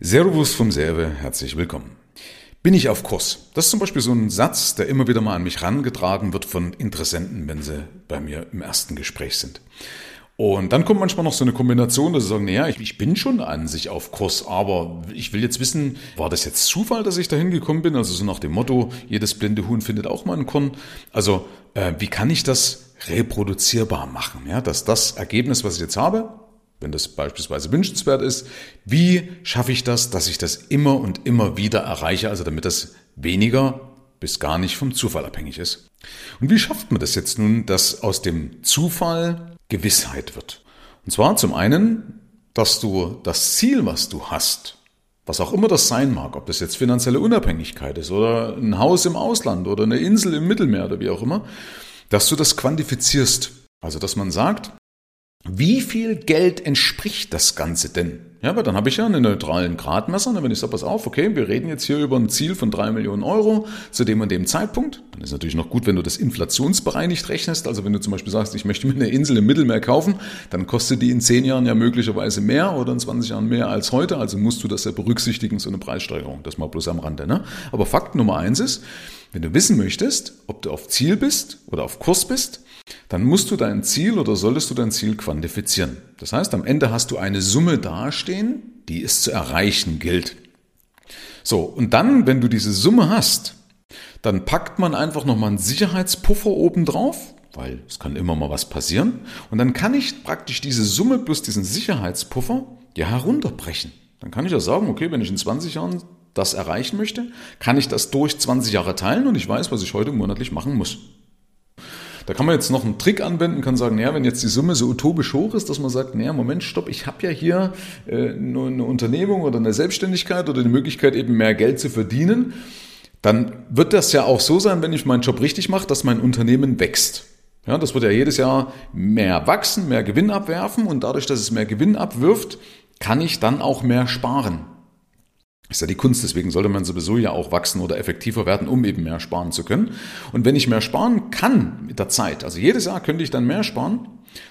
Servus vom Serve, herzlich willkommen. Bin ich auf Kurs? Das ist zum Beispiel so ein Satz, der immer wieder mal an mich herangetragen wird von Interessenten, wenn sie bei mir im ersten Gespräch sind. Und dann kommt manchmal noch so eine Kombination, dass sie sagen, naja, ich, ich bin schon an sich auf Kurs, aber ich will jetzt wissen, war das jetzt Zufall, dass ich da hingekommen bin? Also so nach dem Motto, jedes blinde Huhn findet auch mal einen Korn. Also äh, wie kann ich das reproduzierbar machen? Ja, dass das Ergebnis, was ich jetzt habe, wenn das beispielsweise wünschenswert ist, wie schaffe ich das, dass ich das immer und immer wieder erreiche, also damit das weniger bis gar nicht vom Zufall abhängig ist. Und wie schafft man das jetzt nun, dass aus dem Zufall Gewissheit wird? Und zwar zum einen, dass du das Ziel, was du hast, was auch immer das sein mag, ob das jetzt finanzielle Unabhängigkeit ist oder ein Haus im Ausland oder eine Insel im Mittelmeer oder wie auch immer, dass du das quantifizierst. Also, dass man sagt, wie viel Geld entspricht das Ganze denn? Ja, weil dann habe ich ja einen neutralen Gradmesser. Und wenn ich sage, pass auf, okay, wir reden jetzt hier über ein Ziel von drei Millionen Euro zu dem und dem Zeitpunkt. Dann ist natürlich noch gut, wenn du das inflationsbereinigt rechnest. Also wenn du zum Beispiel sagst, ich möchte mir eine Insel im Mittelmeer kaufen, dann kostet die in zehn Jahren ja möglicherweise mehr oder in 20 Jahren mehr als heute. Also musst du das ja berücksichtigen, so eine Preissteigerung. Das mal bloß am Rande. Ne? Aber Fakt Nummer eins ist, wenn du wissen möchtest, ob du auf Ziel bist oder auf Kurs bist, dann musst du dein Ziel oder solltest du dein Ziel quantifizieren. Das heißt, am Ende hast du eine Summe dastehen, die es zu erreichen gilt. So, und dann, wenn du diese Summe hast, dann packt man einfach nochmal einen Sicherheitspuffer oben drauf, weil es kann immer mal was passieren. Und dann kann ich praktisch diese Summe plus diesen Sicherheitspuffer ja herunterbrechen. Dann kann ich ja sagen, okay, wenn ich in 20 Jahren das erreichen möchte, kann ich das durch 20 Jahre teilen und ich weiß, was ich heute monatlich machen muss. Da kann man jetzt noch einen Trick anwenden, kann sagen, naja, wenn jetzt die Summe so utopisch hoch ist, dass man sagt, naja, Moment, stopp, ich habe ja hier äh, nur eine Unternehmung oder eine Selbstständigkeit oder die Möglichkeit, eben mehr Geld zu verdienen, dann wird das ja auch so sein, wenn ich meinen Job richtig mache, dass mein Unternehmen wächst. Ja, das wird ja jedes Jahr mehr wachsen, mehr Gewinn abwerfen und dadurch, dass es mehr Gewinn abwirft, kann ich dann auch mehr sparen. Ist ja die Kunst, deswegen sollte man sowieso ja auch wachsen oder effektiver werden, um eben mehr sparen zu können. Und wenn ich mehr sparen kann mit der Zeit, also jedes Jahr könnte ich dann mehr sparen,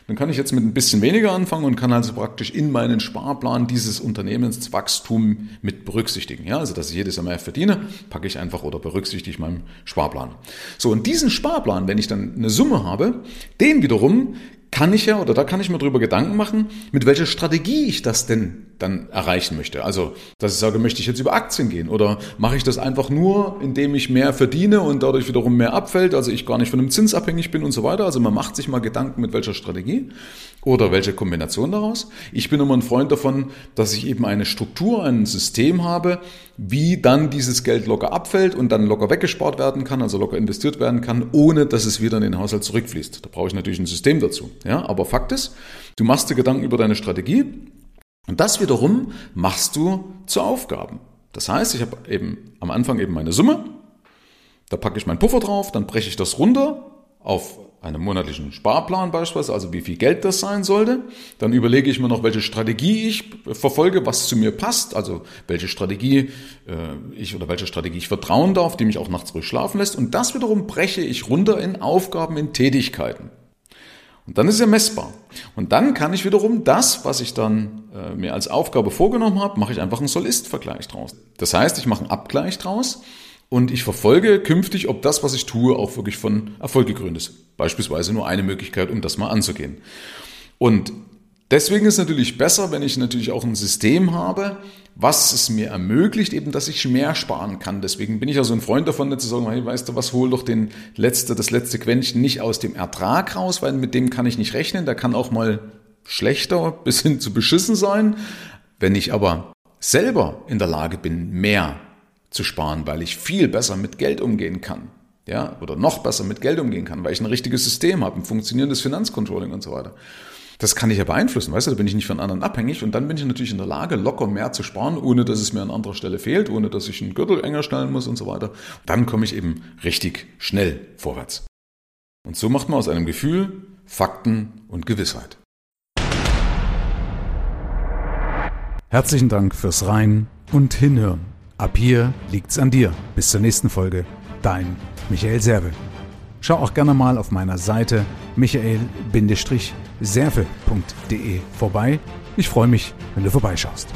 dann kann ich jetzt mit ein bisschen weniger anfangen und kann also praktisch in meinen Sparplan dieses Unternehmenswachstum mit berücksichtigen. Ja, also dass ich jedes Jahr mehr verdiene, packe ich einfach oder berücksichtige ich meinen Sparplan. So, und diesen Sparplan, wenn ich dann eine Summe habe, den wiederum kann ich ja, oder da kann ich mir drüber Gedanken machen, mit welcher Strategie ich das denn dann erreichen möchte. Also, dass ich sage, möchte ich jetzt über Aktien gehen oder mache ich das einfach nur, indem ich mehr verdiene und dadurch wiederum mehr abfällt, also ich gar nicht von einem Zins abhängig bin und so weiter. Also man macht sich mal Gedanken, mit welcher Strategie oder welche Kombination daraus. Ich bin immer ein Freund davon, dass ich eben eine Struktur, ein System habe, wie dann dieses Geld locker abfällt und dann locker weggespart werden kann, also locker investiert werden kann, ohne dass es wieder in den Haushalt zurückfließt. Da brauche ich natürlich ein System dazu. Ja, aber Fakt ist, du machst dir Gedanken über deine Strategie und das wiederum machst du zu Aufgaben. Das heißt, ich habe eben am Anfang eben meine Summe, da packe ich meinen Puffer drauf, dann breche ich das runter auf einem monatlichen Sparplan beispielsweise, also wie viel Geld das sein sollte. Dann überlege ich mir noch, welche Strategie ich verfolge, was zu mir passt, also welche Strategie äh, ich oder welche Strategie ich vertrauen darf, die mich auch nachts ruhig schlafen lässt. Und das wiederum breche ich runter in Aufgaben, in Tätigkeiten. Und dann ist er messbar. Und dann kann ich wiederum das, was ich dann äh, mir als Aufgabe vorgenommen habe, mache ich einfach einen Soll-Ist-Vergleich draus. Das heißt, ich mache einen Abgleich draus und ich verfolge künftig, ob das, was ich tue, auch wirklich von Erfolg gekrönt ist. Beispielsweise nur eine Möglichkeit, um das mal anzugehen. Und deswegen ist es natürlich besser, wenn ich natürlich auch ein System habe, was es mir ermöglicht, eben, dass ich mehr sparen kann. Deswegen bin ich ja so ein Freund davon, nicht zu sagen, hey, weißt du was, hol doch den letzte, das letzte Quäntchen nicht aus dem Ertrag raus, weil mit dem kann ich nicht rechnen. Der kann auch mal schlechter bis hin zu beschissen sein. Wenn ich aber selber in der Lage bin, mehr zu sparen, weil ich viel besser mit Geld umgehen kann, ja, oder noch besser mit Geld umgehen kann, weil ich ein richtiges System habe, ein funktionierendes Finanzcontrolling und so weiter. Das kann ich ja beeinflussen, weißt du, da bin ich nicht von anderen abhängig und dann bin ich natürlich in der Lage, locker mehr zu sparen, ohne dass es mir an anderer Stelle fehlt, ohne dass ich einen Gürtel enger stellen muss und so weiter. Dann komme ich eben richtig schnell vorwärts. Und so macht man aus einem Gefühl Fakten und Gewissheit. Herzlichen Dank fürs Rein und Hinhören. Ab hier liegt's an dir. Bis zur nächsten Folge. Dein Michael Serve. Schau auch gerne mal auf meiner Seite michael-serve.de vorbei. Ich freue mich, wenn du vorbeischaust.